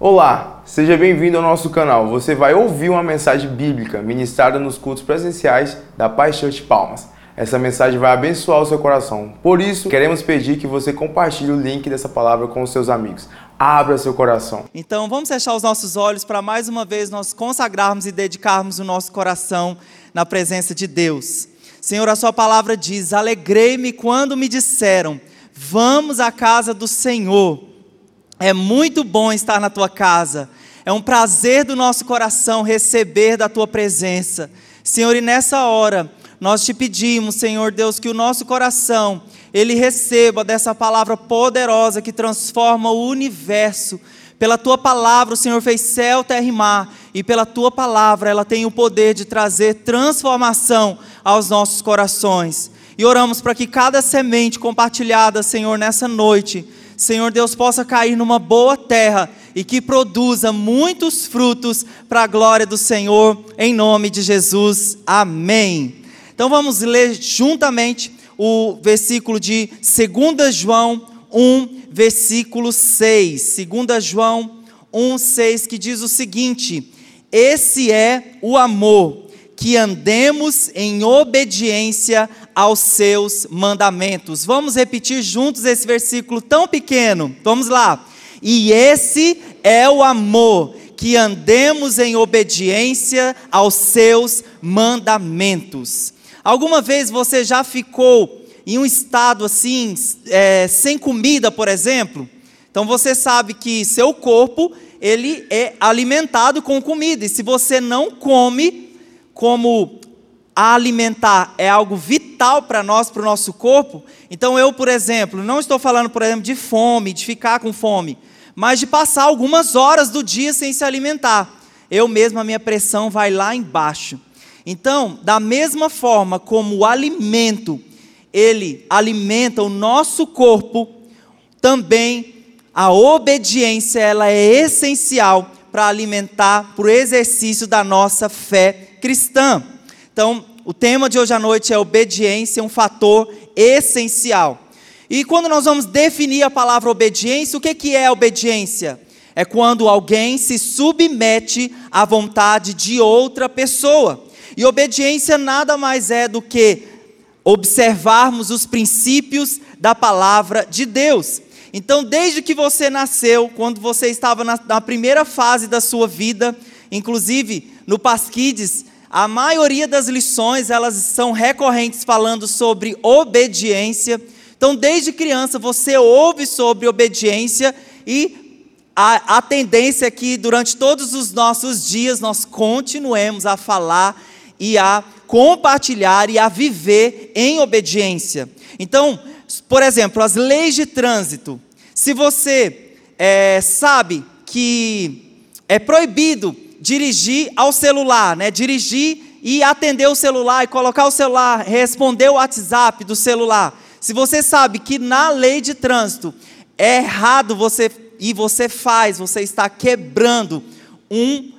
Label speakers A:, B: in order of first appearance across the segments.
A: Olá, seja bem-vindo ao nosso canal. Você vai ouvir uma mensagem bíblica ministrada nos cultos presenciais da Paz Church Palmas. Essa mensagem vai abençoar o seu coração. Por isso, queremos pedir que você compartilhe o link dessa palavra com os seus amigos. Abra seu coração.
B: Então, vamos fechar os nossos olhos para mais uma vez nós consagrarmos e dedicarmos o nosso coração na presença de Deus. Senhor, a sua palavra diz: Alegrei-me quando me disseram, vamos à casa do Senhor. É muito bom estar na tua casa. É um prazer do nosso coração receber da tua presença. Senhor, e nessa hora, nós te pedimos, Senhor Deus, que o nosso coração ele receba dessa palavra poderosa que transforma o universo. Pela tua palavra, o Senhor fez céu, terra e mar, e pela tua palavra ela tem o poder de trazer transformação aos nossos corações. E oramos para que cada semente compartilhada, Senhor, nessa noite, Senhor Deus, possa cair numa boa terra e que produza muitos frutos para a glória do Senhor, em nome de Jesus. Amém. Então vamos ler juntamente o versículo de 2 João 1, versículo 6. 2 João 1, 6, que diz o seguinte: Esse é o amor, que andemos em obediência aos seus mandamentos. Vamos repetir juntos esse versículo tão pequeno. Vamos lá. E esse é o amor, que andemos em obediência aos seus mandamentos. Alguma vez você já ficou em um estado assim, é, sem comida, por exemplo? Então você sabe que seu corpo ele é alimentado com comida e se você não come, como alimentar é algo vital para nós, para o nosso corpo. Então eu, por exemplo, não estou falando, por exemplo, de fome, de ficar com fome, mas de passar algumas horas do dia sem se alimentar. Eu mesmo, a minha pressão vai lá embaixo. Então, da mesma forma como o alimento, ele alimenta o nosso corpo, também a obediência ela é essencial para alimentar, para o exercício da nossa fé cristã. Então, o tema de hoje à noite é obediência, um fator essencial. E quando nós vamos definir a palavra obediência, o que, que é obediência? É quando alguém se submete à vontade de outra pessoa. E obediência nada mais é do que observarmos os princípios da palavra de Deus. Então, desde que você nasceu, quando você estava na, na primeira fase da sua vida, inclusive no Pasquides, a maioria das lições, elas são recorrentes falando sobre obediência. Então, desde criança, você ouve sobre obediência e a, a tendência é que durante todos os nossos dias nós continuemos a falar e a compartilhar e a viver em obediência. Então, por exemplo, as leis de trânsito. Se você é, sabe que é proibido dirigir ao celular, né? Dirigir e atender o celular e colocar o celular, responder o WhatsApp do celular. Se você sabe que na lei de trânsito é errado você e você faz, você está quebrando um,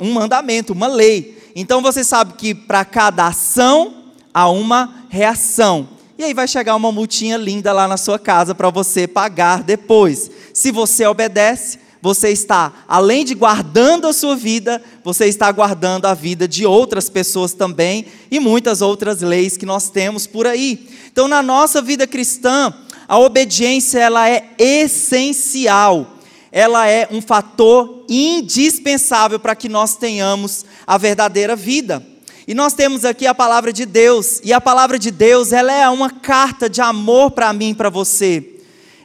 B: um mandamento, uma lei. Então você sabe que para cada ação há uma reação. E aí vai chegar uma multinha linda lá na sua casa para você pagar depois. Se você obedece, você está, além de guardando a sua vida, você está guardando a vida de outras pessoas também e muitas outras leis que nós temos por aí. Então, na nossa vida cristã, a obediência ela é essencial. Ela é um fator indispensável para que nós tenhamos a verdadeira vida. E nós temos aqui a palavra de Deus, e a palavra de Deus, ela é uma carta de amor para mim para você.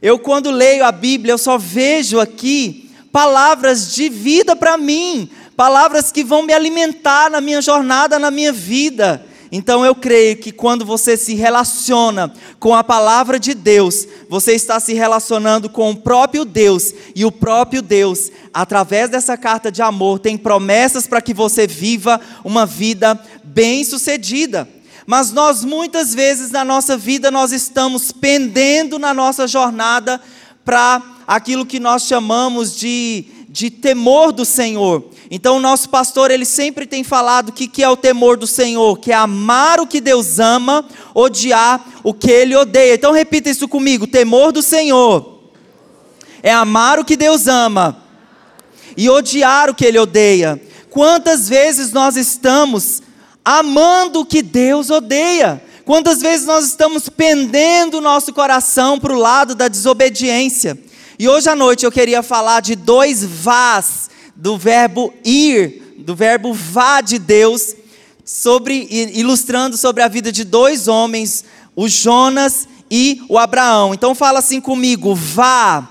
B: Eu quando leio a Bíblia, eu só vejo aqui palavras de vida para mim, palavras que vão me alimentar na minha jornada, na minha vida. Então eu creio que quando você se relaciona com a palavra de Deus, você está se relacionando com o próprio Deus, e o próprio Deus, através dessa carta de amor, tem promessas para que você viva uma vida bem-sucedida. Mas nós muitas vezes na nossa vida nós estamos pendendo na nossa jornada para aquilo que nós chamamos de, de temor do Senhor. Então, o nosso pastor, ele sempre tem falado o que, que é o temor do Senhor, que é amar o que Deus ama, odiar o que ele odeia. Então, repita isso comigo: temor do Senhor é amar o que Deus ama e odiar o que ele odeia. Quantas vezes nós estamos amando o que Deus odeia? Quantas vezes nós estamos pendendo o nosso coração para o lado da desobediência? E hoje à noite eu queria falar de dois vás do verbo ir, do verbo vá de Deus, sobre ilustrando sobre a vida de dois homens, o Jonas e o Abraão. Então fala assim comigo, vá.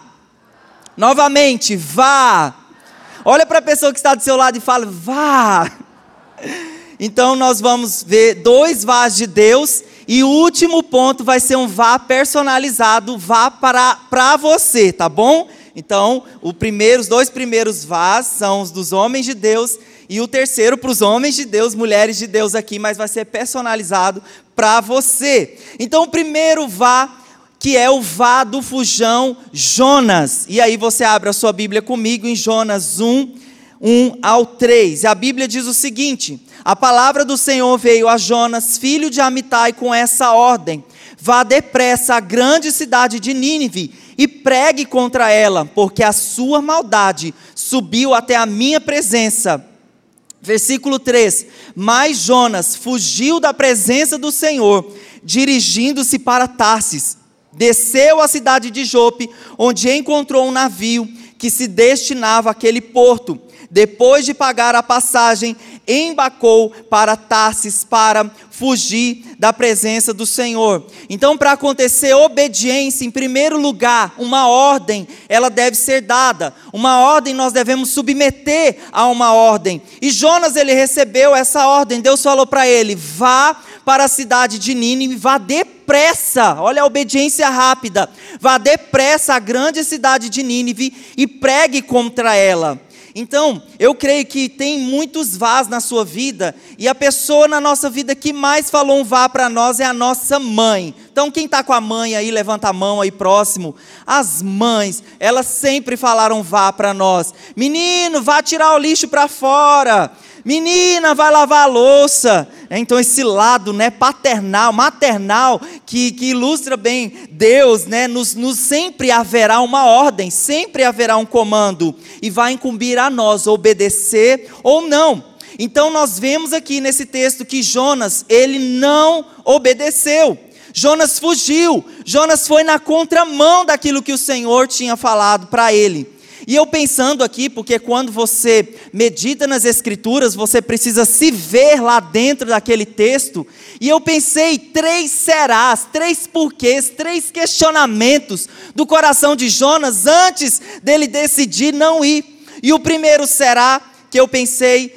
B: Novamente, vá. Olha para a pessoa que está do seu lado e fala: vá. Então nós vamos ver dois vás de Deus e o último ponto vai ser um vá personalizado, vá para, para você, tá bom? Então, o primeiro, os dois primeiros vás são os dos homens de Deus e o terceiro para os homens de Deus, mulheres de Deus aqui, mas vai ser personalizado para você. Então, o primeiro vá que é o vá do fujão Jonas. E aí você abre a sua Bíblia comigo em Jonas 1, 1 ao 3. E a Bíblia diz o seguinte: A palavra do Senhor veio a Jonas, filho de Amitai, com essa ordem: Vá depressa à grande cidade de Nínive e pregue contra ela, porque a sua maldade subiu até a minha presença. Versículo 3: Mas Jonas fugiu da presença do Senhor, dirigindo-se para Tarsis desceu à cidade de Jope, onde encontrou um navio que se destinava àquele porto. Depois de pagar a passagem, embacou para Tarsis para fugir da presença do Senhor. Então, para acontecer obediência, em primeiro lugar, uma ordem, ela deve ser dada. Uma ordem nós devemos submeter a uma ordem. E Jonas ele recebeu essa ordem. Deus falou para ele: "Vá para a cidade de Nínive, vá depressa, olha a obediência rápida, vá depressa à grande cidade de Nínive e pregue contra ela. Então, eu creio que tem muitos vás na sua vida, e a pessoa na nossa vida que mais falou um vá para nós é a nossa mãe. Então, quem está com a mãe aí, levanta a mão aí próximo. As mães, elas sempre falaram vá para nós. Menino, vá tirar o lixo para fora. Menina, vai lavar a louça. Então, esse lado né, paternal, maternal, que, que ilustra bem Deus, né, nos, nos sempre haverá uma ordem, sempre haverá um comando, e vai incumbir a nós obedecer ou não. Então, nós vemos aqui nesse texto que Jonas, ele não obedeceu. Jonas fugiu, Jonas foi na contramão daquilo que o Senhor tinha falado para ele. E eu pensando aqui, porque quando você medita nas Escrituras, você precisa se ver lá dentro daquele texto. E eu pensei três serás, três porquês, três questionamentos do coração de Jonas antes dele decidir não ir. E o primeiro será que eu pensei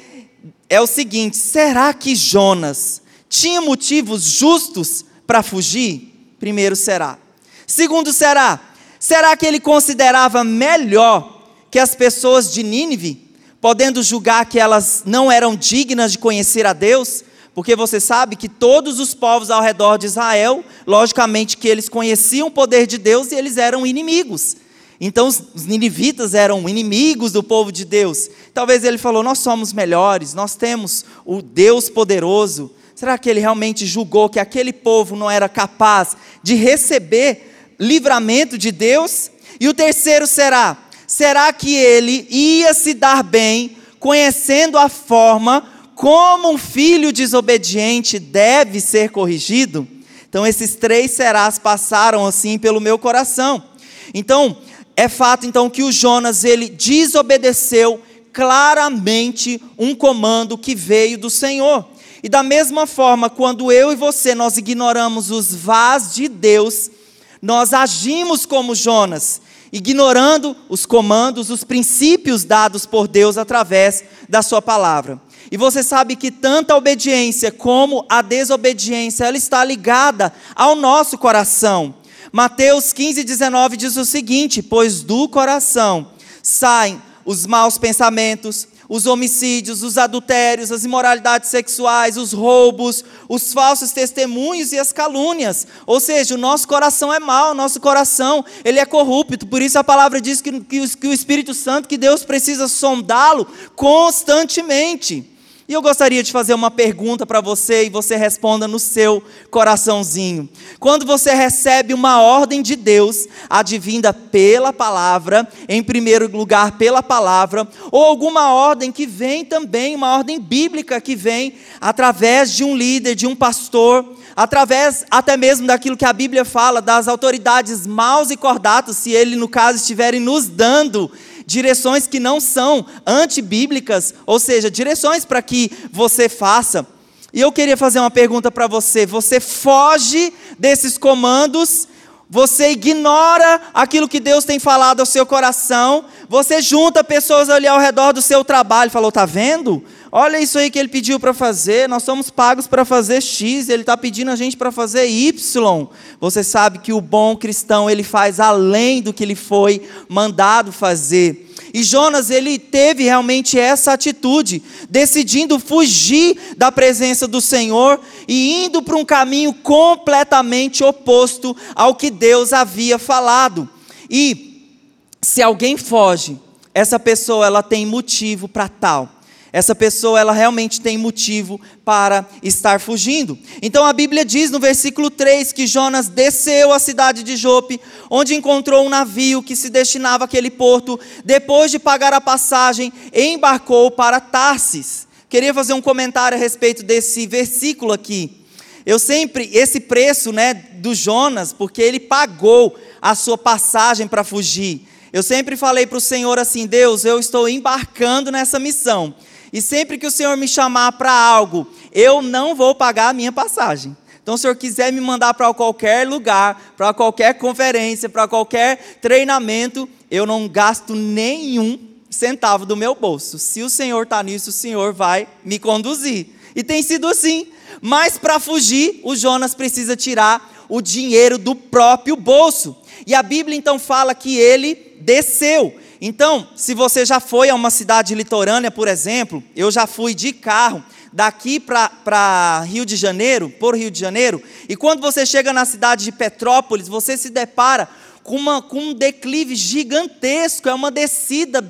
B: é o seguinte: será que Jonas tinha motivos justos para fugir? Primeiro será. Segundo será, será que ele considerava melhor que as pessoas de Nínive, podendo julgar que elas não eram dignas de conhecer a Deus, porque você sabe que todos os povos ao redor de Israel, logicamente que eles conheciam o poder de Deus e eles eram inimigos. Então os ninivitas eram inimigos do povo de Deus. Talvez ele falou: Nós somos melhores, nós temos o Deus poderoso. Será que ele realmente julgou que aquele povo não era capaz de receber livramento de Deus? E o terceiro será: será que ele ia se dar bem conhecendo a forma como um filho desobediente deve ser corrigido? Então, esses três serás passaram assim pelo meu coração. Então, é fato então que o Jonas ele desobedeceu claramente um comando que veio do Senhor. E da mesma forma, quando eu e você nós ignoramos os vás de Deus, nós agimos como Jonas ignorando os comandos, os princípios dados por Deus através da sua palavra. E você sabe que tanto a obediência como a desobediência, ela está ligada ao nosso coração. Mateus 15, 19 diz o seguinte: Pois do coração saem os maus pensamentos, os homicídios, os adultérios, as imoralidades sexuais, os roubos, os falsos testemunhos e as calúnias. Ou seja, o nosso coração é mau, o nosso coração ele é corrupto. Por isso a palavra diz que, que, que o Espírito Santo, que Deus precisa sondá-lo constantemente. E eu gostaria de fazer uma pergunta para você e você responda no seu coraçãozinho. Quando você recebe uma ordem de Deus, advinda pela palavra, em primeiro lugar pela palavra, ou alguma ordem que vem também, uma ordem bíblica que vem através de um líder, de um pastor, através até mesmo daquilo que a Bíblia fala, das autoridades maus e cordatos, se ele, no caso, estiverem nos dando direções que não são antibíblicas, ou seja, direções para que você faça. E eu queria fazer uma pergunta para você: você foge desses comandos? Você ignora aquilo que Deus tem falado ao seu coração? Você junta pessoas ali ao redor do seu trabalho e falou: tá vendo? Olha isso aí que ele pediu para fazer. Nós somos pagos para fazer X, ele está pedindo a gente para fazer Y. Você sabe que o bom cristão ele faz além do que ele foi mandado fazer. E Jonas, ele teve realmente essa atitude, decidindo fugir da presença do Senhor e indo para um caminho completamente oposto ao que Deus havia falado. E se alguém foge, essa pessoa ela tem motivo para tal. Essa pessoa, ela realmente tem motivo para estar fugindo. Então a Bíblia diz no versículo 3 que Jonas desceu à cidade de Jope, onde encontrou um navio que se destinava àquele porto. Depois de pagar a passagem, embarcou para Tarsis. Queria fazer um comentário a respeito desse versículo aqui. Eu sempre, esse preço né, do Jonas, porque ele pagou a sua passagem para fugir. Eu sempre falei para o Senhor assim: Deus, eu estou embarcando nessa missão. E sempre que o Senhor me chamar para algo, eu não vou pagar a minha passagem. Então, se o Senhor quiser me mandar para qualquer lugar, para qualquer conferência, para qualquer treinamento, eu não gasto nenhum centavo do meu bolso. Se o Senhor está nisso, o Senhor vai me conduzir. E tem sido assim. Mas para fugir, o Jonas precisa tirar o dinheiro do próprio bolso. E a Bíblia então fala que ele desceu. Então, se você já foi a uma cidade litorânea, por exemplo, eu já fui de carro daqui para Rio de Janeiro, por Rio de Janeiro, e quando você chega na cidade de Petrópolis, você se depara com, uma, com um declive gigantesco, é uma descida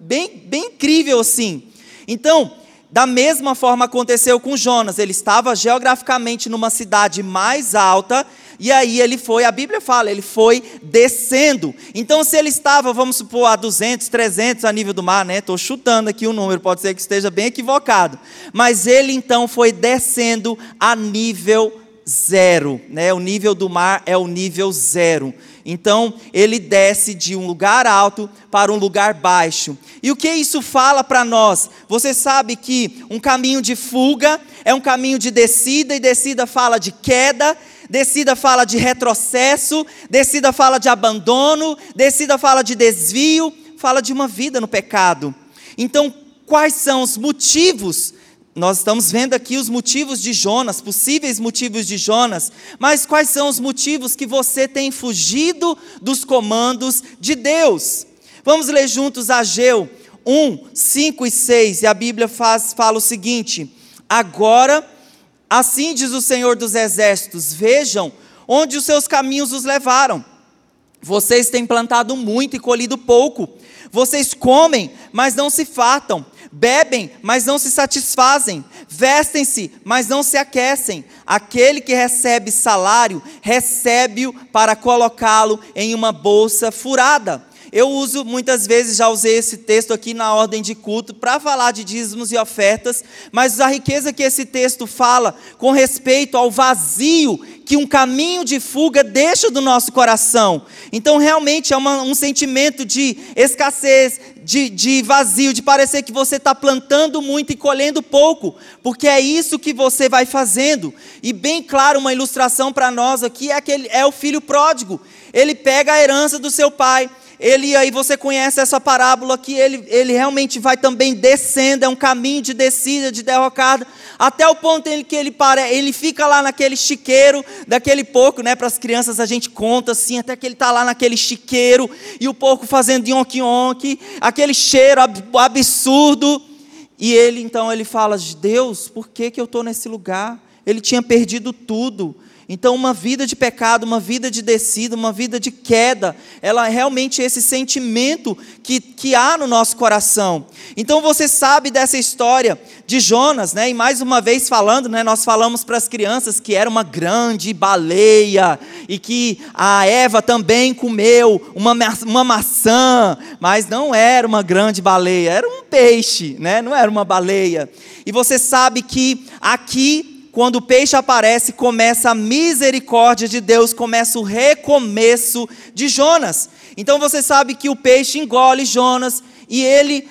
B: bem, bem incrível assim. Então, da mesma forma aconteceu com Jonas, ele estava geograficamente numa cidade mais alta, e aí ele foi, a Bíblia fala, ele foi descendo. Então, se ele estava, vamos supor, a 200, 300 a nível do mar, né? Estou chutando aqui o número, pode ser que esteja bem equivocado. Mas ele então foi descendo a nível zero, né? O nível do mar é o nível zero. Então, ele desce de um lugar alto para um lugar baixo. E o que isso fala para nós? Você sabe que um caminho de fuga é um caminho de descida, e descida fala de queda, descida fala de retrocesso, descida fala de abandono, descida fala de desvio, fala de uma vida no pecado. Então, quais são os motivos? Nós estamos vendo aqui os motivos de Jonas, possíveis motivos de Jonas, mas quais são os motivos que você tem fugido dos comandos de Deus? Vamos ler juntos Ageu 1, 5 e 6, e a Bíblia faz, fala o seguinte: Agora Assim diz o Senhor dos Exércitos: Vejam onde os seus caminhos os levaram. Vocês têm plantado muito e colhido pouco. Vocês comem, mas não se fartam. Bebem, mas não se satisfazem. Vestem-se, mas não se aquecem. Aquele que recebe salário, recebe-o para colocá-lo em uma bolsa furada eu uso muitas vezes, já usei esse texto aqui na ordem de culto para falar de dízimos e ofertas, mas a riqueza que esse texto fala com respeito ao vazio que um caminho de fuga deixa do nosso coração. Então, realmente é uma, um sentimento de escassez, de, de vazio, de parecer que você está plantando muito e colhendo pouco, porque é isso que você vai fazendo. E bem claro, uma ilustração para nós aqui é, aquele, é o filho pródigo. Ele pega a herança do seu pai ele aí você conhece essa parábola que ele, ele realmente vai também descendo, é um caminho de descida, de derrocada, até o ponto em que ele para, ele fica lá naquele chiqueiro, daquele porco, né? Para as crianças a gente conta assim, até que ele está lá naquele chiqueiro, e o porco fazendo yonk-yonk, aquele cheiro absurdo. E ele então ele fala: Deus, por que, que eu estou nesse lugar? ele tinha perdido tudo. Então, uma vida de pecado, uma vida de descida, uma vida de queda, ela é realmente esse sentimento que, que há no nosso coração. Então, você sabe dessa história de Jonas, né? E mais uma vez falando, né? Nós falamos para as crianças que era uma grande baleia e que a Eva também comeu uma, uma maçã, mas não era uma grande baleia, era um peixe, né? Não era uma baleia. E você sabe que aqui quando o peixe aparece, começa a misericórdia de Deus, começa o recomeço de Jonas. Então você sabe que o peixe engole Jonas e ele,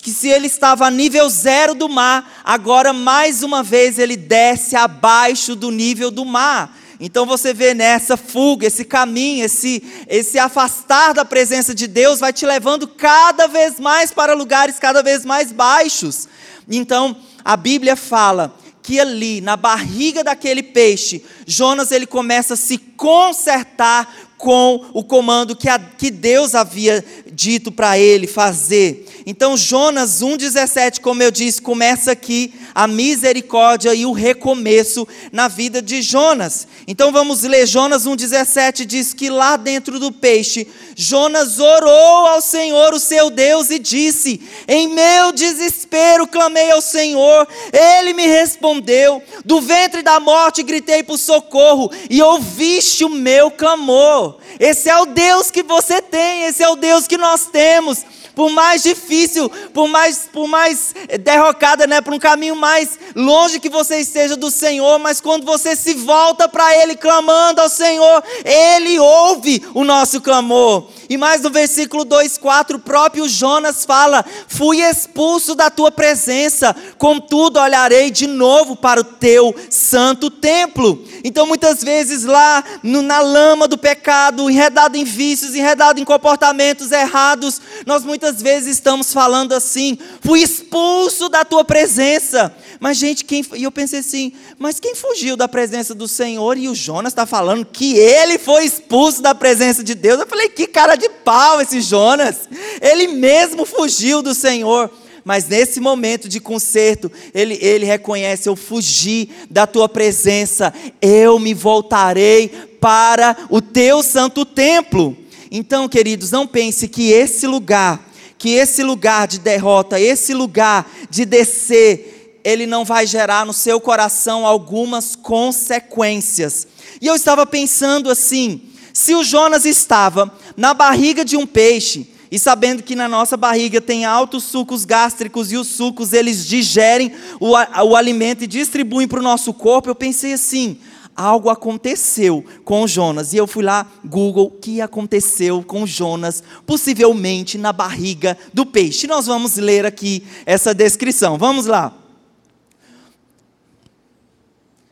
B: que se ele estava a nível zero do mar, agora mais uma vez ele desce abaixo do nível do mar. Então você vê nessa fuga, esse caminho, esse, esse afastar da presença de Deus vai te levando cada vez mais para lugares cada vez mais baixos. Então a Bíblia fala que ali, na barriga daquele peixe, Jonas ele começa a se consertar com o comando que, a, que Deus havia dito para ele fazer. Então, Jonas 1,17, como eu disse, começa aqui a misericórdia e o recomeço na vida de Jonas. Então, vamos ler Jonas 1,17: diz que lá dentro do peixe, Jonas orou ao Senhor, o seu Deus, e disse: Em meu desespero clamei ao Senhor, ele me respondeu. Do ventre da morte gritei por socorro, e ouviste o meu clamor. Esse é o Deus que você tem, esse é o Deus que nós temos. Por mais difícil, por mais, por mais derrocada, né, por um caminho mais longe que você esteja do Senhor, mas quando você se volta para Ele clamando ao Senhor, Ele ouve o nosso clamor. E mais no versículo 2,4, o próprio Jonas fala: Fui expulso da tua presença, contudo olharei de novo para o teu santo templo. Então, muitas vezes, lá no, na lama do pecado, enredado em vícios, enredado em comportamentos errados, nós muitas vezes estamos falando assim: Fui expulso da tua presença. Mas, gente, quem, e eu pensei assim: Mas quem fugiu da presença do Senhor? E o Jonas está falando que ele foi expulso da presença de Deus. Eu falei: Que cara de pau esse Jonas. Ele mesmo fugiu do Senhor. Mas nesse momento de conserto, ele, ele reconhece: Eu fugi da tua presença, eu me voltarei para o teu santo templo. Então, queridos, não pense que esse lugar, que esse lugar de derrota, esse lugar de descer, ele não vai gerar no seu coração algumas consequências. E eu estava pensando assim: se o Jonas estava na barriga de um peixe, e sabendo que na nossa barriga tem altos sucos gástricos e os sucos eles digerem o, o alimento e distribuem para o nosso corpo, eu pensei assim: algo aconteceu com Jonas. E eu fui lá, Google, o que aconteceu com Jonas, possivelmente na barriga do peixe. Nós vamos ler aqui essa descrição. Vamos lá.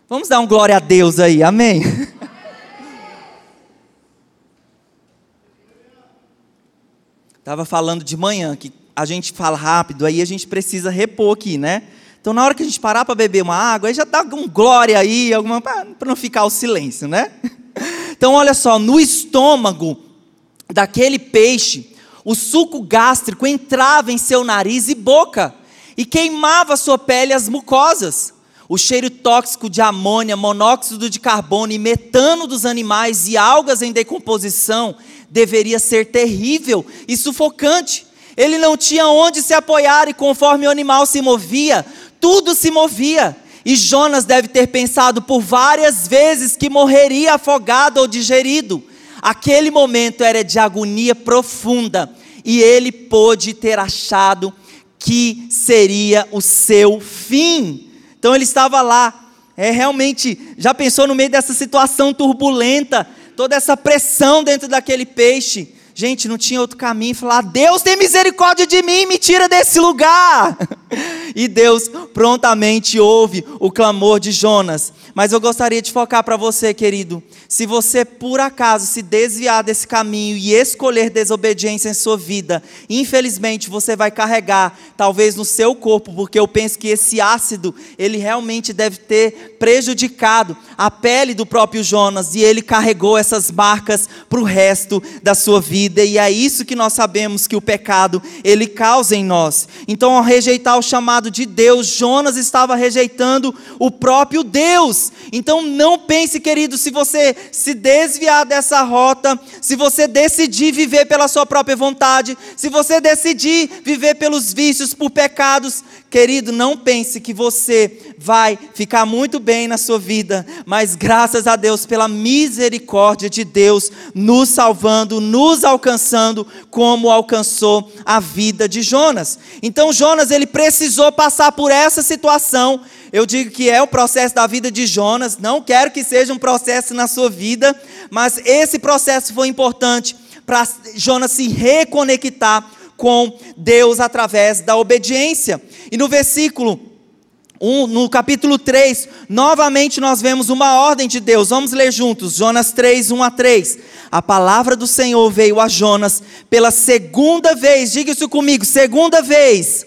B: Vamos dar um glória a Deus aí, amém? Estava falando de manhã que a gente fala rápido, aí a gente precisa repor aqui, né? Então, na hora que a gente parar para beber uma água, aí já dá um glória aí, alguma para não ficar o silêncio, né? Então, olha só, no estômago daquele peixe, o suco gástrico entrava em seu nariz e boca e queimava sua pele e as mucosas. O cheiro tóxico de amônia, monóxido de carbono e metano dos animais e algas em decomposição deveria ser terrível e sufocante. Ele não tinha onde se apoiar e conforme o animal se movia, tudo se movia. E Jonas deve ter pensado por várias vezes que morreria afogado ou digerido. Aquele momento era de agonia profunda e ele pôde ter achado que seria o seu fim. Então ele estava lá, é realmente, já pensou no meio dessa situação turbulenta, toda essa pressão dentro daquele peixe. Gente, não tinha outro caminho. Falar, Deus tem misericórdia de mim, me tira desse lugar. E Deus prontamente ouve o clamor de Jonas. Mas eu gostaria de focar para você, querido. Se você por acaso se desviar desse caminho e escolher desobediência em sua vida, infelizmente você vai carregar, talvez no seu corpo, porque eu penso que esse ácido, ele realmente deve ter prejudicado a pele do próprio Jonas e ele carregou essas marcas para o resto da sua vida. E é isso que nós sabemos que o pecado ele causa em nós. Então, ao rejeitar o chamado de Deus, Jonas estava rejeitando o próprio Deus. Então não pense, querido, se você se desviar dessa rota, se você decidir viver pela sua própria vontade, se você decidir viver pelos vícios, por pecados, querido, não pense que você vai ficar muito bem na sua vida, mas graças a Deus pela misericórdia de Deus nos salvando, nos alcançando como alcançou a vida de Jonas. Então Jonas ele precisou passar por essa situação. Eu digo que é o processo da vida de Jonas, não quero que seja um processo na sua vida, mas esse processo foi importante para Jonas se reconectar com Deus através da obediência. E no versículo 1, no capítulo 3, novamente nós vemos uma ordem de Deus. Vamos ler juntos, Jonas 3, 1 a 3. A palavra do Senhor veio a Jonas pela segunda vez, diga isso comigo, segunda vez.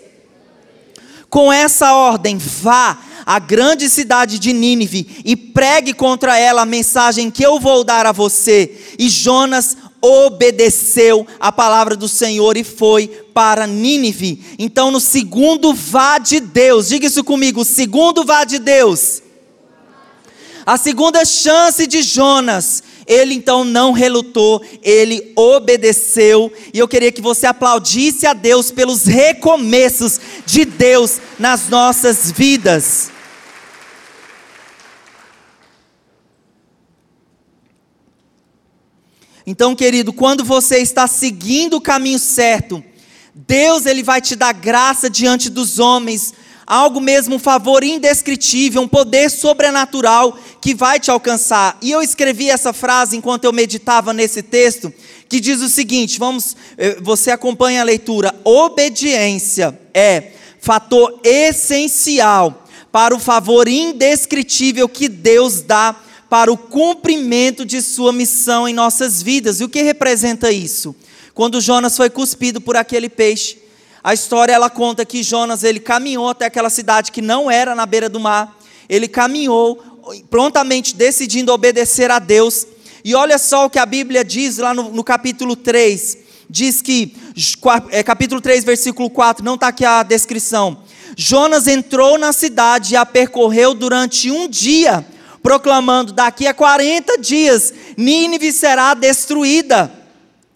B: Com essa ordem, vá à grande cidade de Nínive e pregue contra ela a mensagem que eu vou dar a você. E Jonas obedeceu a palavra do Senhor e foi para Nínive. Então, no segundo vá de Deus, diga isso comigo: o segundo vá de Deus. A segunda chance de Jonas, ele então não relutou, ele obedeceu, e eu queria que você aplaudisse a Deus pelos recomeços de Deus nas nossas vidas. Então, querido, quando você está seguindo o caminho certo, Deus ele vai te dar graça diante dos homens, algo mesmo, um favor indescritível, um poder sobrenatural que vai te alcançar. E eu escrevi essa frase enquanto eu meditava nesse texto, que diz o seguinte: vamos, eh, você acompanha a leitura. Obediência é fator essencial para o favor indescritível que Deus dá para o cumprimento de sua missão em nossas vidas. E o que representa isso? Quando Jonas foi cuspido por aquele peixe, a história ela conta que Jonas ele caminhou até aquela cidade que não era na beira do mar. Ele caminhou prontamente decidindo obedecer a Deus. E olha só o que a Bíblia diz lá no, no capítulo 3. Diz que, é, capítulo 3, versículo 4, não está aqui a descrição. Jonas entrou na cidade e a percorreu durante um dia proclamando: daqui a 40 dias Nínive será destruída.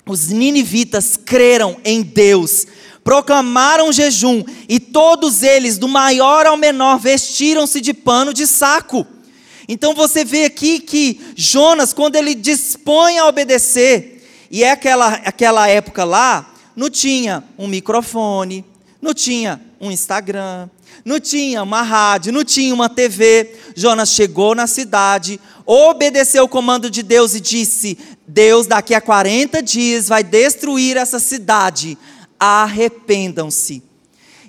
B: Os ninivitas creram em Deus, proclamaram jejum, e todos eles, do maior ao menor, vestiram-se de pano de saco. Então você vê aqui que Jonas, quando ele dispõe a obedecer, e é aquela, aquela época lá, não tinha um microfone, não tinha um Instagram, não tinha uma rádio, não tinha uma TV. Jonas chegou na cidade, obedeceu o comando de Deus e disse: Deus, daqui a 40 dias, vai destruir essa cidade. Arrependam-se.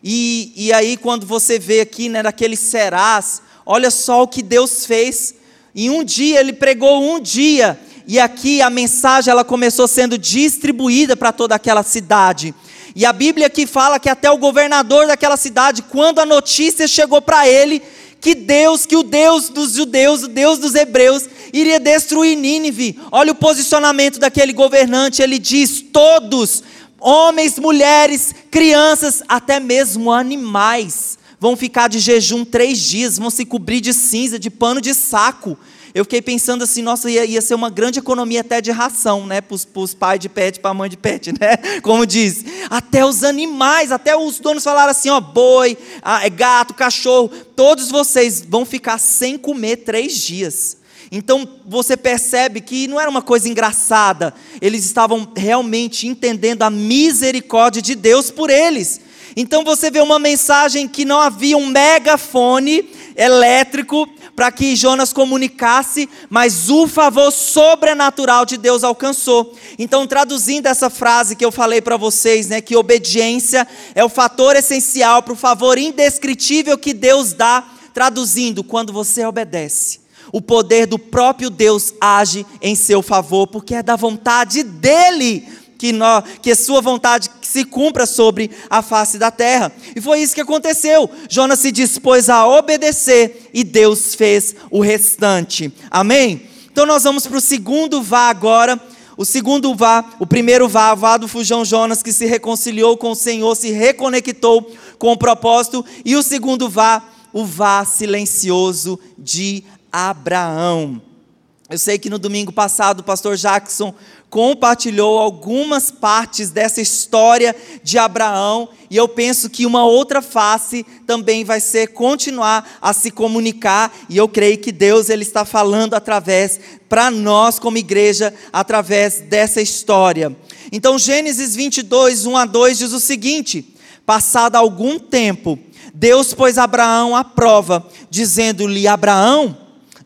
B: E, e aí, quando você vê aqui, né, naquele serás, olha só o que Deus fez. Em um dia, ele pregou um dia. E aqui a mensagem ela começou sendo distribuída para toda aquela cidade. E a Bíblia aqui fala que até o governador daquela cidade, quando a notícia chegou para ele, que Deus, que o Deus dos judeus, o Deus dos hebreus, iria destruir Nínive. Olha o posicionamento daquele governante, ele diz: todos, homens, mulheres, crianças, até mesmo animais, vão ficar de jejum três dias, vão se cobrir de cinza, de pano de saco. Eu fiquei pensando assim, nossa, ia, ia ser uma grande economia até de ração, né? Para os pais de pet, para a mãe de pet, né? Como diz. Até os animais, até os donos falaram assim, ó, boi, é gato, cachorro, todos vocês vão ficar sem comer três dias. Então você percebe que não era uma coisa engraçada, eles estavam realmente entendendo a misericórdia de Deus por eles. Então você vê uma mensagem que não havia um megafone elétrico para que Jonas comunicasse, mas o favor sobrenatural de Deus alcançou. Então, traduzindo essa frase que eu falei para vocês, né, que obediência é o fator essencial para o favor indescritível que Deus dá, traduzindo, quando você obedece, o poder do próprio Deus age em seu favor, porque é da vontade dele que, nós, que sua vontade se cumpra sobre a face da terra. E foi isso que aconteceu. Jonas se dispôs a obedecer e Deus fez o restante. Amém? Então nós vamos para o segundo vá agora. O segundo vá, o primeiro vá, vá do fujão Jonas que se reconciliou com o Senhor, se reconectou com o propósito, e o segundo vá, o vá silencioso de Abraão. Eu sei que no domingo passado o pastor Jackson compartilhou algumas partes dessa história de Abraão, e eu penso que uma outra face também vai ser continuar a se comunicar, e eu creio que Deus ele está falando através para nós como igreja através dessa história. Então Gênesis 22, 1 a 2 diz o seguinte: Passado algum tempo, Deus pôs Abraão à prova, dizendo-lhe: Abraão,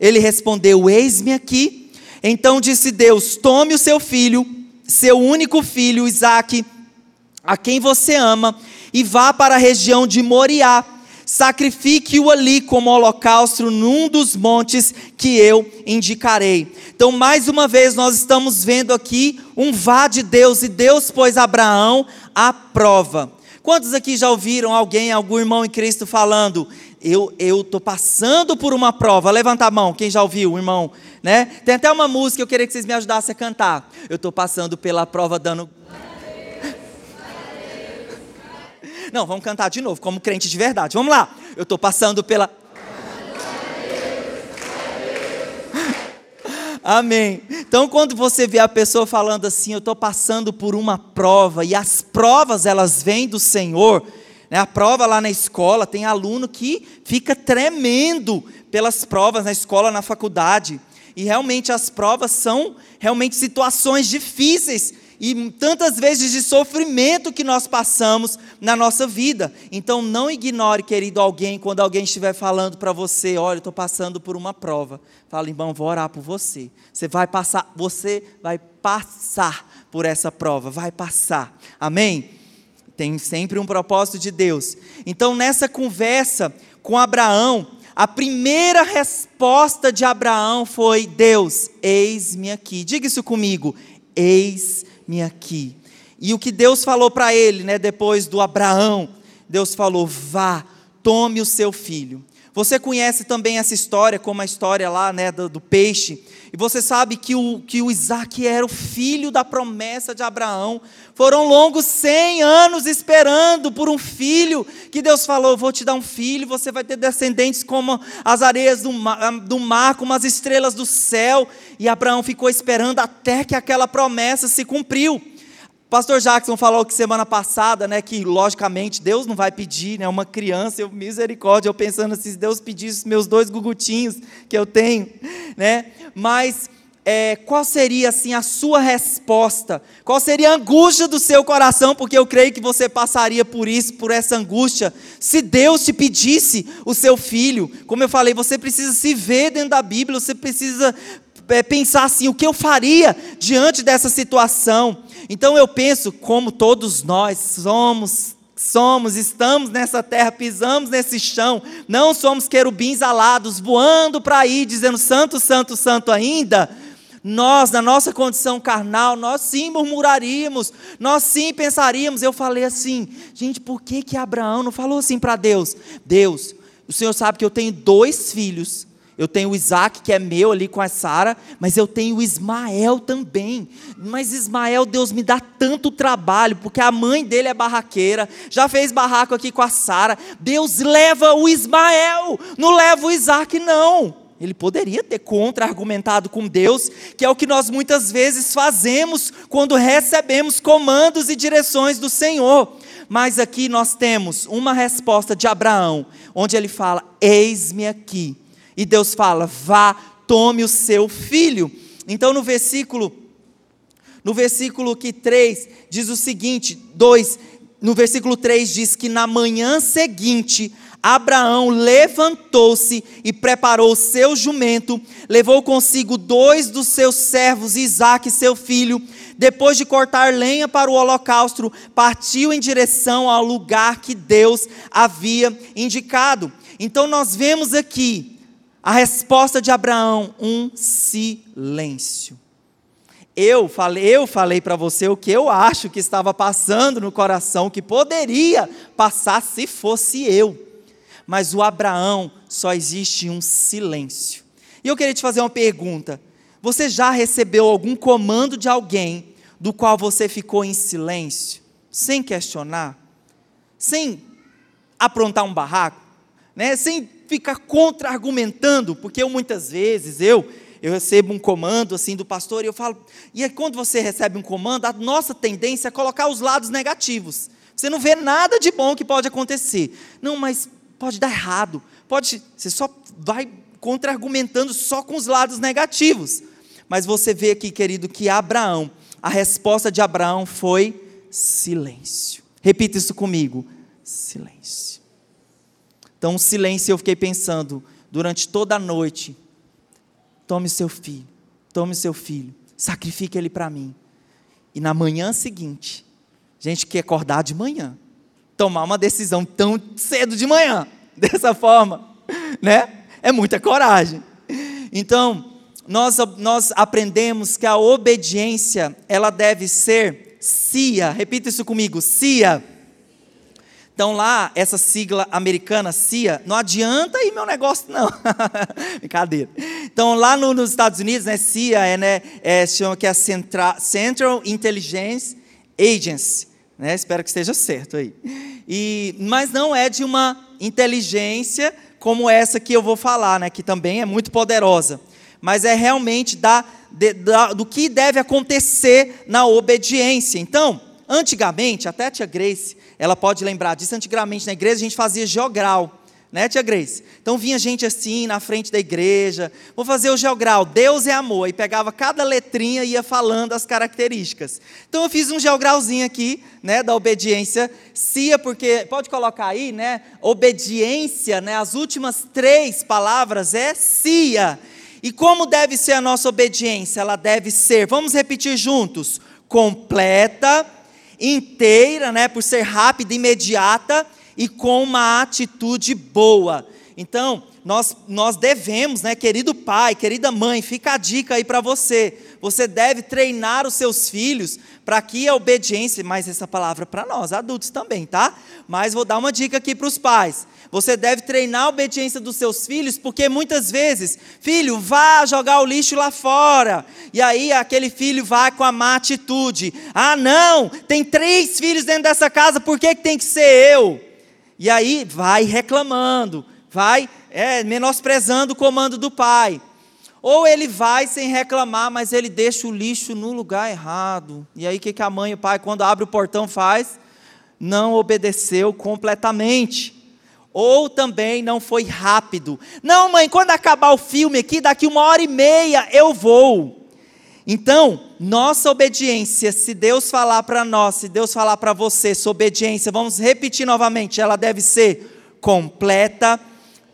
B: ele respondeu: Eis-me aqui. Então disse Deus: Tome o seu filho, seu único filho, Isaque, a quem você ama, e vá para a região de Moriá. Sacrifique-o ali como holocausto num dos montes que eu indicarei. Então, mais uma vez, nós estamos vendo aqui um vá de Deus, e Deus pôs Abraão à prova. Quantos aqui já ouviram alguém, algum irmão em Cristo falando: Eu estou passando por uma prova? Levanta a mão, quem já ouviu, irmão né? Tem até uma música que eu queria que vocês me ajudassem a cantar. Eu estou passando pela prova dando. Não, vamos cantar de novo, como crente de verdade. Vamos lá. Eu estou passando pela. Amém. Então, quando você vê a pessoa falando assim, eu estou passando por uma prova, e as provas elas vêm do Senhor, né? a prova lá na escola, tem aluno que fica tremendo pelas provas na escola, na faculdade. E realmente as provas são realmente situações difíceis e tantas vezes de sofrimento que nós passamos na nossa vida. Então não ignore, querido, alguém quando alguém estiver falando para você, olha, estou passando por uma prova. Fala, irmão, vou orar por você. Você vai passar, você vai passar por essa prova, vai passar. Amém? Tem sempre um propósito de Deus. Então nessa conversa com Abraão, a primeira resposta de Abraão foi: Deus, eis-me aqui. Diga isso comigo: eis-me aqui. E o que Deus falou para ele, né, depois do Abraão, Deus falou: vá, tome o seu filho. Você conhece também essa história, como a história lá né, do, do, peixe. E você sabe que o, que o Isaac era o filho da promessa de Abraão. Foram longos 100 anos esperando por um filho, que Deus falou: Vou te dar um filho, você vai ter descendentes como as areias do mar, do mar, como as estrelas do céu. E Abraão ficou esperando até que aquela promessa se cumpriu. Pastor Jackson falou que semana passada, né, que logicamente Deus não vai pedir, né, uma criança, eu misericórdia, eu pensando assim, se Deus pedisse meus dois gugutinhos que eu tenho, né? Mas é, qual seria assim a sua resposta? Qual seria a angústia do seu coração? Porque eu creio que você passaria por isso, por essa angústia, se Deus te pedisse o seu filho. Como eu falei, você precisa se ver dentro da Bíblia, você precisa é, pensar assim: o que eu faria diante dessa situação? Então eu penso, como todos nós somos, somos, estamos nessa terra, pisamos nesse chão, não somos querubins alados, voando para aí, dizendo santo, santo, santo ainda. Nós, na nossa condição carnal, nós sim murmuraríamos, nós sim pensaríamos. Eu falei assim, gente, por que que Abraão não falou assim para Deus? Deus, o Senhor sabe que eu tenho dois filhos, eu tenho Isaac, que é meu ali com a Sara, mas eu tenho Ismael também. Mas Ismael, Deus me dá tanto trabalho, porque a mãe dele é barraqueira, já fez barraco aqui com a Sara. Deus leva o Ismael, não leva o Isaac, não. Ele poderia ter contra-argumentado com Deus, que é o que nós muitas vezes fazemos quando recebemos comandos e direções do Senhor. Mas aqui nós temos uma resposta de Abraão, onde ele fala: Eis-me aqui e Deus fala: vá, tome o seu filho. Então no versículo no versículo que 3 diz o seguinte, 2, no versículo 3 diz que na manhã seguinte Abraão levantou-se e preparou o seu jumento, levou consigo dois dos seus servos, Isaque, seu filho. Depois de cortar lenha para o holocausto, partiu em direção ao lugar que Deus havia indicado. Então nós vemos aqui a resposta de Abraão, um silêncio. Eu falei, eu falei para você o que eu acho que estava passando no coração, que poderia passar se fosse eu. Mas o Abraão só existe um silêncio. E eu queria te fazer uma pergunta. Você já recebeu algum comando de alguém do qual você ficou em silêncio, sem questionar, sem aprontar um barraco, né? Sem ficar contra-argumentando, porque eu muitas vezes eu eu recebo um comando assim do pastor e eu falo, e aí, quando você recebe um comando, a nossa tendência é colocar os lados negativos. Você não vê nada de bom que pode acontecer. Não, mas pode dar errado. Pode, você só vai contra-argumentando só com os lados negativos. Mas você vê aqui, querido, que Abraão, a resposta de Abraão foi silêncio. Repita isso comigo: silêncio. Então, o silêncio, eu fiquei pensando durante toda a noite: tome seu filho, tome seu filho, sacrifique ele para mim. E na manhã seguinte, gente que acordar de manhã, tomar uma decisão tão cedo de manhã, dessa forma, né? É muita coragem. Então, nós, nós aprendemos que a obediência, ela deve ser CIA, repita isso comigo, CIA. Então lá, essa sigla americana, CIA, não adianta ir meu negócio não. Brincadeira. Então lá no, nos Estados Unidos, né, CIA é, né, é, chama que é a Central, Central Intelligence Agency. Né, espero que esteja certo aí. E, mas não é de uma inteligência como essa que eu vou falar, né, que também é muito poderosa. Mas é realmente da de, da, do que deve acontecer na obediência. Então, antigamente, até a tia Grace, ela pode lembrar disso, antigamente na igreja a gente fazia geogral, né, tia Grace? Então vinha gente assim na frente da igreja, vou fazer o geogral, Deus é amor, e pegava cada letrinha e ia falando as características. Então eu fiz um geogralzinho aqui, né, da obediência, cia, porque, pode colocar aí, né, obediência, né, as últimas três palavras é cia. E como deve ser a nossa obediência? Ela deve ser, vamos repetir juntos, completa, inteira, né, por ser rápida, imediata e com uma atitude boa. Então, nós, nós devemos, né, querido pai, querida mãe, fica a dica aí para você. Você deve treinar os seus filhos para que a obediência, mais essa palavra para nós, adultos também, tá? Mas vou dar uma dica aqui para os pais. Você deve treinar a obediência dos seus filhos, porque muitas vezes, filho, vá jogar o lixo lá fora. E aí aquele filho vai com a má atitude. Ah, não, tem três filhos dentro dessa casa, por que, tem que ser eu? E aí vai reclamando, vai é, menosprezando o comando do pai. Ou ele vai sem reclamar, mas ele deixa o lixo no lugar errado. E aí o que, que a mãe e o pai, quando abre o portão, faz? Não obedeceu completamente. Ou também não foi rápido. Não, mãe, quando acabar o filme aqui, daqui uma hora e meia eu vou. Então, nossa obediência, se Deus falar para nós, se Deus falar para você, sua obediência, vamos repetir novamente, ela deve ser completa,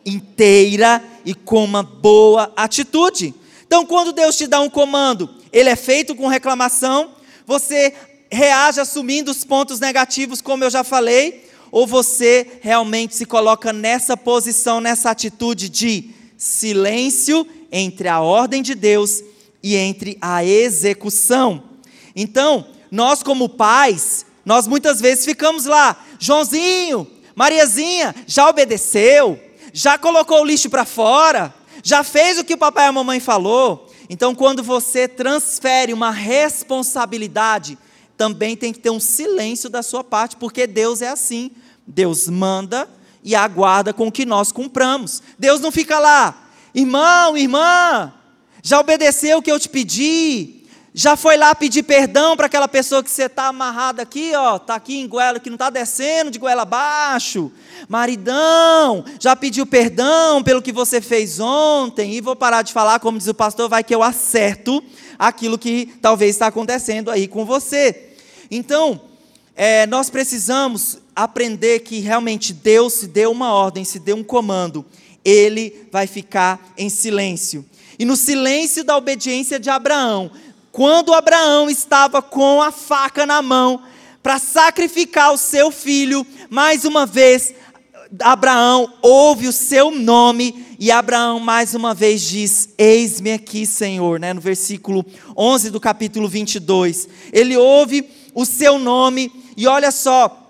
B: inteira e com uma boa atitude. Então, quando Deus te dá um comando, ele é feito com reclamação, você reage assumindo os pontos negativos, como eu já falei, ou você realmente se coloca nessa posição, nessa atitude de silêncio entre a ordem de Deus e entre a execução. Então, nós como pais, nós muitas vezes ficamos lá, Joãozinho, Mariazinha, já obedeceu? já colocou o lixo para fora, já fez o que o papai e a mamãe falou. Então, quando você transfere uma responsabilidade, também tem que ter um silêncio da sua parte, porque Deus é assim. Deus manda e aguarda com que nós cumpramos. Deus não fica lá, irmão, irmã, já obedeceu o que eu te pedi, já foi lá pedir perdão para aquela pessoa que você está amarrada aqui, ó, está aqui em goela, que não está descendo de goela abaixo. Maridão, já pediu perdão pelo que você fez ontem. E vou parar de falar, como diz o pastor, vai que eu acerto aquilo que talvez está acontecendo aí com você. Então, é, nós precisamos aprender que realmente Deus se deu uma ordem, se deu um comando, ele vai ficar em silêncio. E no silêncio da obediência de Abraão, quando Abraão estava com a faca na mão para sacrificar o seu filho, mais uma vez, Abraão ouve o seu nome e Abraão mais uma vez diz: Eis-me aqui, Senhor, né? no versículo 11 do capítulo 22. Ele ouve o seu nome e olha só,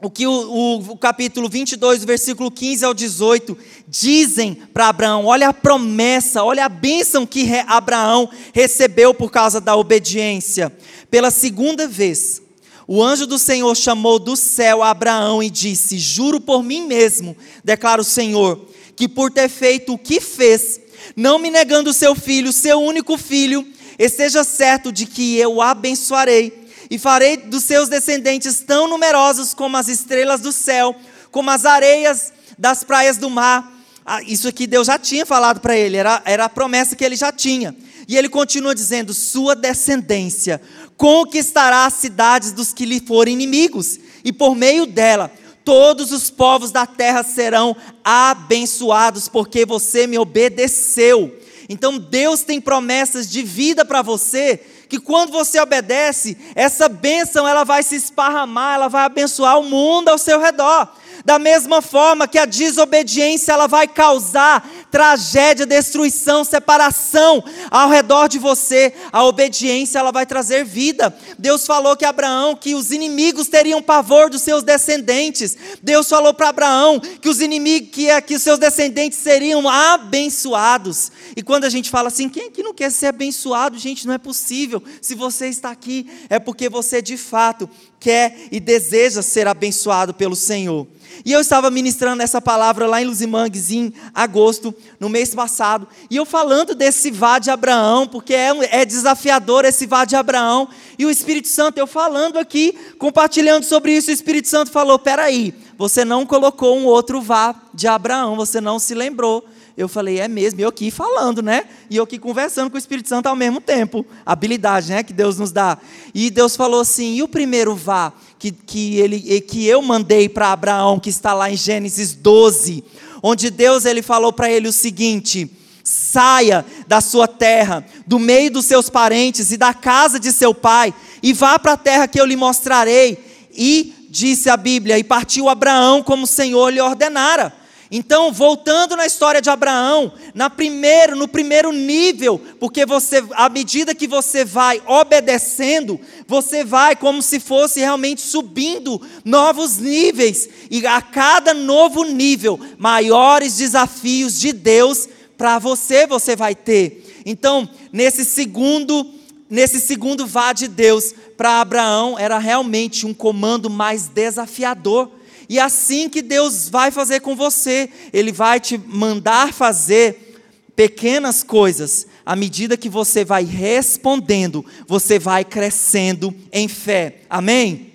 B: o que o, o, o, capítulo 22, versículo 15 ao 18, dizem para Abraão: olha a promessa, olha a bênção que re, Abraão recebeu por causa da obediência. Pela segunda vez, O anjo do Senhor chamou do céu Abraão e disse: Juro por mim mesmo, declara o Senhor, que por ter feito o que fez, não me negando seu filho, seu único filho, esteja certo de que eu abençoarei e farei dos seus descendentes tão numerosos como as estrelas do céu, como as areias das praias do mar. Ah, isso aqui Deus já tinha falado para ele, era, era a promessa que ele já tinha. E ele continua dizendo: Sua descendência conquistará as cidades dos que lhe forem inimigos, e por meio dela todos os povos da terra serão abençoados, porque você me obedeceu. Então Deus tem promessas de vida para você, que quando você obedece, essa bênção ela vai se esparramar, ela vai abençoar o mundo ao seu redor. Da mesma forma que a desobediência ela vai causar tragédia, destruição, separação ao redor de você, a obediência ela vai trazer vida. Deus falou que Abraão que os inimigos teriam pavor dos seus descendentes. Deus falou para Abraão que os inimigos que é que os seus descendentes seriam abençoados. E quando a gente fala assim, quem é que não quer ser abençoado? Gente, não é possível. Se você está aqui é porque você de fato quer e deseja ser abençoado pelo Senhor. E eu estava ministrando essa palavra lá em Luzimangues em agosto, no mês passado, e eu falando desse vá de Abraão, porque é, é desafiador esse vá de Abraão, e o Espírito Santo, eu falando aqui, compartilhando sobre isso, o Espírito Santo falou: peraí, você não colocou um outro vá de Abraão, você não se lembrou. Eu falei, é mesmo, eu aqui falando, né? E eu aqui conversando com o Espírito Santo ao mesmo tempo. Habilidade, né? Que Deus nos dá. E Deus falou assim: e o primeiro vá que, que, ele, que eu mandei para Abraão, que está lá em Gênesis 12, onde Deus ele falou para ele o seguinte: saia da sua terra, do meio dos seus parentes e da casa de seu pai, e vá para a terra que eu lhe mostrarei. E disse a Bíblia, e partiu Abraão como o Senhor lhe ordenara. Então, voltando na história de Abraão, na primeiro, no primeiro nível, porque você, à medida que você vai obedecendo, você vai como se fosse realmente subindo novos níveis, e a cada novo nível, maiores desafios de Deus para você você vai ter. Então, nesse segundo, nesse segundo vá de Deus para Abraão era realmente um comando mais desafiador e assim que Deus vai fazer com você, Ele vai te mandar fazer pequenas coisas. À medida que você vai respondendo, você vai crescendo em fé. Amém?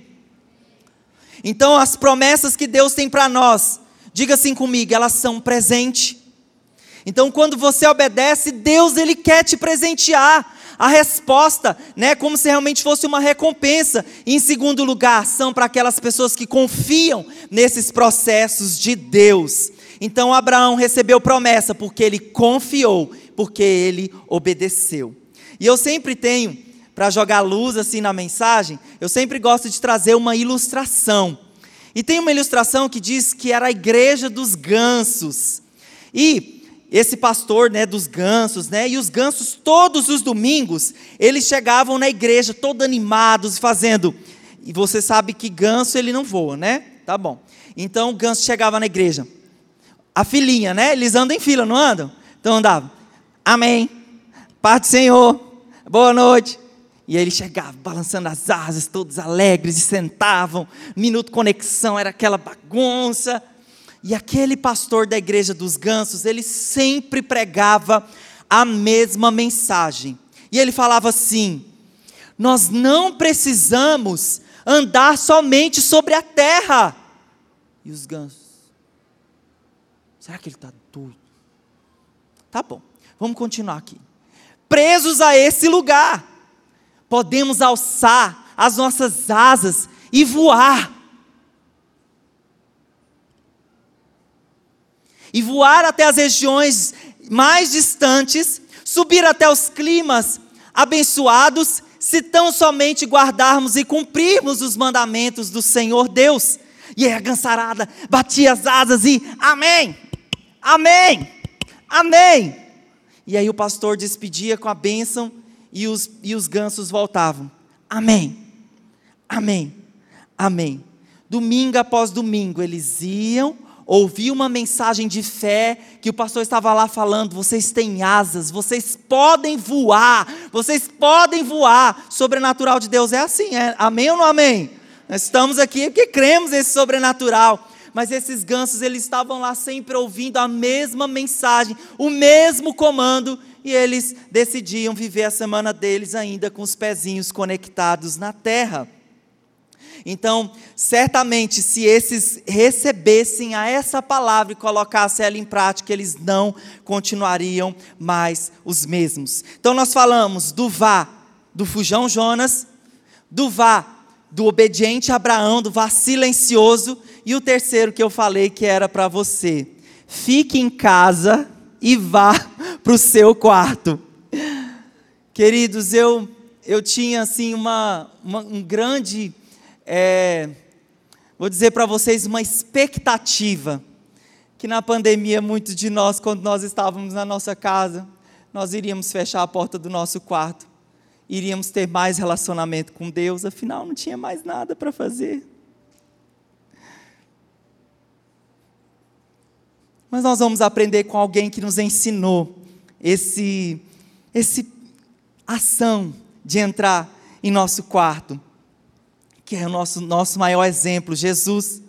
B: Então, as promessas que Deus tem para nós, diga assim comigo, elas são presente. Então, quando você obedece, Deus ele quer te presentear a resposta, né, como se realmente fosse uma recompensa. E, em segundo lugar, são para aquelas pessoas que confiam nesses processos de Deus. Então Abraão recebeu promessa porque ele confiou, porque ele obedeceu. E eu sempre tenho, para jogar luz assim na mensagem, eu sempre gosto de trazer uma ilustração. E tem uma ilustração que diz que era a igreja dos gansos. E esse pastor, né, dos gansos, né, e os gansos todos os domingos, eles chegavam na igreja todos animados, fazendo, e você sabe que ganso ele não voa, né? Tá bom. Então o ganso chegava na igreja. A filhinha, né? Eles andam em fila, não andam? Então andava. Amém. Paz do Senhor. Boa noite. E aí ele chegava balançando as asas, todos alegres, e sentavam. Minuto conexão, era aquela bagunça. E aquele pastor da igreja dos gansos, ele sempre pregava a mesma mensagem. E ele falava assim: Nós não precisamos andar somente sobre a terra. E os gansos, será que ele está doido? Tá bom, vamos continuar aqui. Presos a esse lugar, podemos alçar as nossas asas e voar e voar até as regiões mais distantes, subir até os climas abençoados, se tão somente guardarmos e cumprirmos os mandamentos do Senhor Deus. E aí a gansarada batia as asas e amém, amém, amém. E aí o pastor despedia com a bênção e os, e os gansos voltavam. Amém, amém, amém. Domingo após domingo eles iam ouvi uma mensagem de fé que o pastor estava lá falando: vocês têm asas, vocês podem voar, vocês podem voar. Sobrenatural de Deus é assim, é amém ou não amém? Nós estamos aqui porque cremos nesse sobrenatural. Mas esses gansos, eles estavam lá sempre ouvindo a mesma mensagem, o mesmo comando, e eles decidiam viver a semana deles ainda com os pezinhos conectados na terra. Então, certamente, se esses recebessem a essa palavra e colocassem ela em prática, eles não continuariam mais os mesmos. Então, nós falamos do vá, do fujão Jonas, do vá, do obediente Abraão, do vá silencioso, e o terceiro que eu falei que era para você: fique em casa e vá para o seu quarto. Queridos, eu, eu tinha assim uma, uma um grande é, vou dizer para vocês uma expectativa que na pandemia muitos de nós, quando nós estávamos na nossa casa, nós iríamos fechar a porta do nosso quarto, iríamos ter mais relacionamento com Deus, afinal não tinha mais nada para fazer. Mas nós vamos aprender com alguém que nos ensinou esse esse ação de entrar em nosso quarto que é o nosso, nosso maior exemplo, Jesus.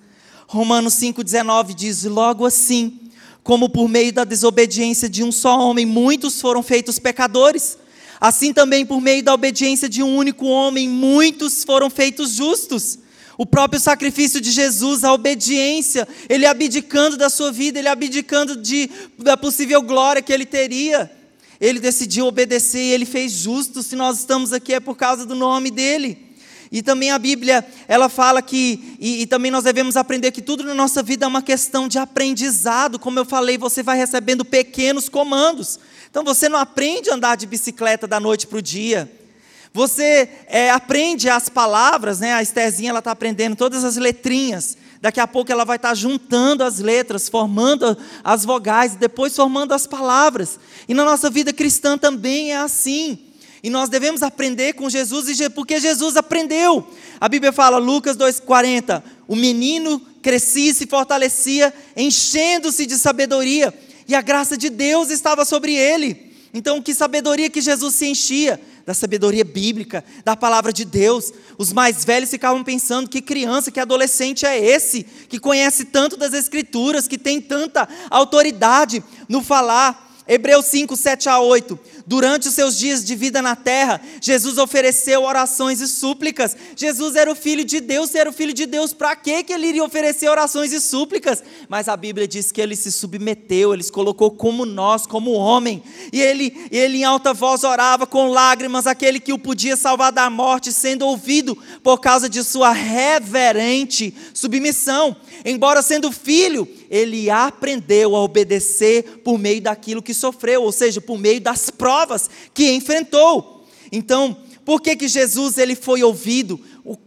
B: Romanos 5,19 diz: Logo assim, como por meio da desobediência de um só homem, muitos foram feitos pecadores, assim também por meio da obediência de um único homem, muitos foram feitos justos. O próprio sacrifício de Jesus, a obediência, ele abdicando da sua vida, ele abdicando de, da possível glória que ele teria. Ele decidiu obedecer e ele fez justo. Se nós estamos aqui é por causa do nome dele. E também a Bíblia, ela fala que, e, e, também nós devemos aprender que tudo na nossa vida é uma questão de aprendizado. Como eu falei, você vai recebendo pequenos comandos. Então você não aprende a andar de bicicleta da noite para o dia. Você é, aprende as palavras, né? A Estherzinha ela está aprendendo todas as letrinhas. Daqui a pouco ela vai estar tá juntando as letras, formando as vogais, depois formando as palavras. E na nossa vida cristã também é assim. E nós devemos aprender com Jesus, porque Jesus aprendeu. A Bíblia fala, Lucas 2,40: o menino crescia e se fortalecia, enchendo-se de sabedoria, e a graça de Deus estava sobre ele. Então, que sabedoria que Jesus se enchia? Da sabedoria bíblica, da palavra de Deus. Os mais velhos ficavam pensando: que criança, que adolescente é esse, que conhece tanto das Escrituras, que tem tanta autoridade no falar. Hebreus 5, 7 a 8. Durante os seus dias de vida na terra, Jesus ofereceu orações e súplicas. Jesus era o Filho de Deus, era o Filho de Deus, para que ele iria oferecer orações e súplicas? Mas a Bíblia diz que ele se submeteu, ele se colocou como nós, como homem. E ele, ele em alta voz orava com lágrimas, aquele que o podia salvar da morte, sendo ouvido por causa de sua reverente submissão. Embora sendo filho, ele aprendeu a obedecer por meio daquilo que sofreu, ou seja, por meio das provas que enfrentou. Então, por que, que Jesus ele foi ouvido?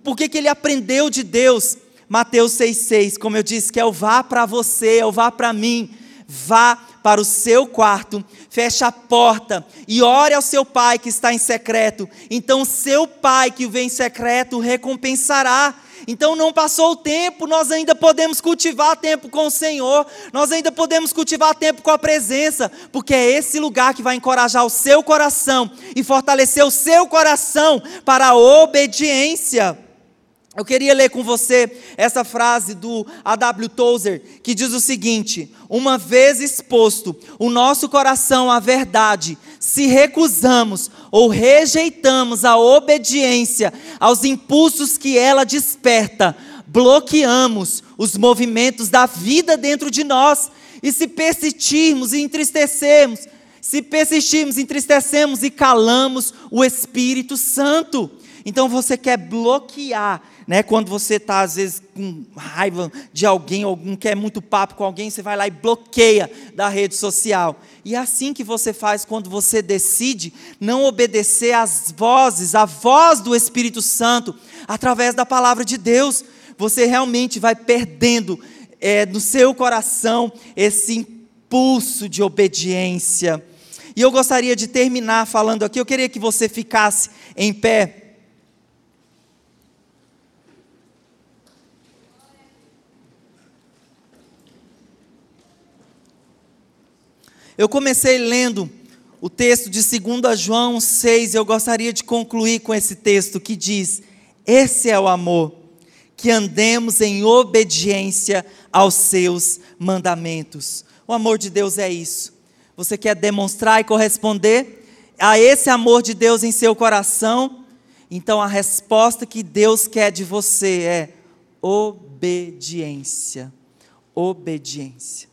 B: Por que, que ele aprendeu de Deus? Mateus 6,6, como eu disse, que é o vá para você, é o vá para mim. Vá para o seu quarto, feche a porta e ore ao seu pai que está em secreto. Então, seu pai que vem em secreto recompensará. Então não passou o tempo, nós ainda podemos cultivar tempo com o Senhor, nós ainda podemos cultivar tempo com a presença, porque é esse lugar que vai encorajar o seu coração e fortalecer o seu coração para a obediência. Eu queria ler com você essa frase do A.W. Tozer, que diz o seguinte: Uma vez exposto o nosso coração à verdade, se recusamos ou rejeitamos a obediência aos impulsos que ela desperta, bloqueamos os movimentos da vida dentro de nós. E se persistirmos e entristecermos, se persistirmos, entristecemos e calamos o Espírito Santo. Então você quer bloquear né? Quando você está, às vezes, com raiva de alguém, não quer muito papo com alguém, você vai lá e bloqueia da rede social. E é assim que você faz quando você decide não obedecer às vozes, à voz do Espírito Santo, através da palavra de Deus. Você realmente vai perdendo é, no seu coração esse impulso de obediência. E eu gostaria de terminar falando aqui, eu queria que você ficasse em pé. Eu comecei lendo o texto de 2 João 6, eu gostaria de concluir com esse texto que diz: Esse é o amor, que andemos em obediência aos seus mandamentos. O amor de Deus é isso. Você quer demonstrar e corresponder a esse amor de Deus em seu coração? Então a resposta que Deus quer de você é obediência. Obediência.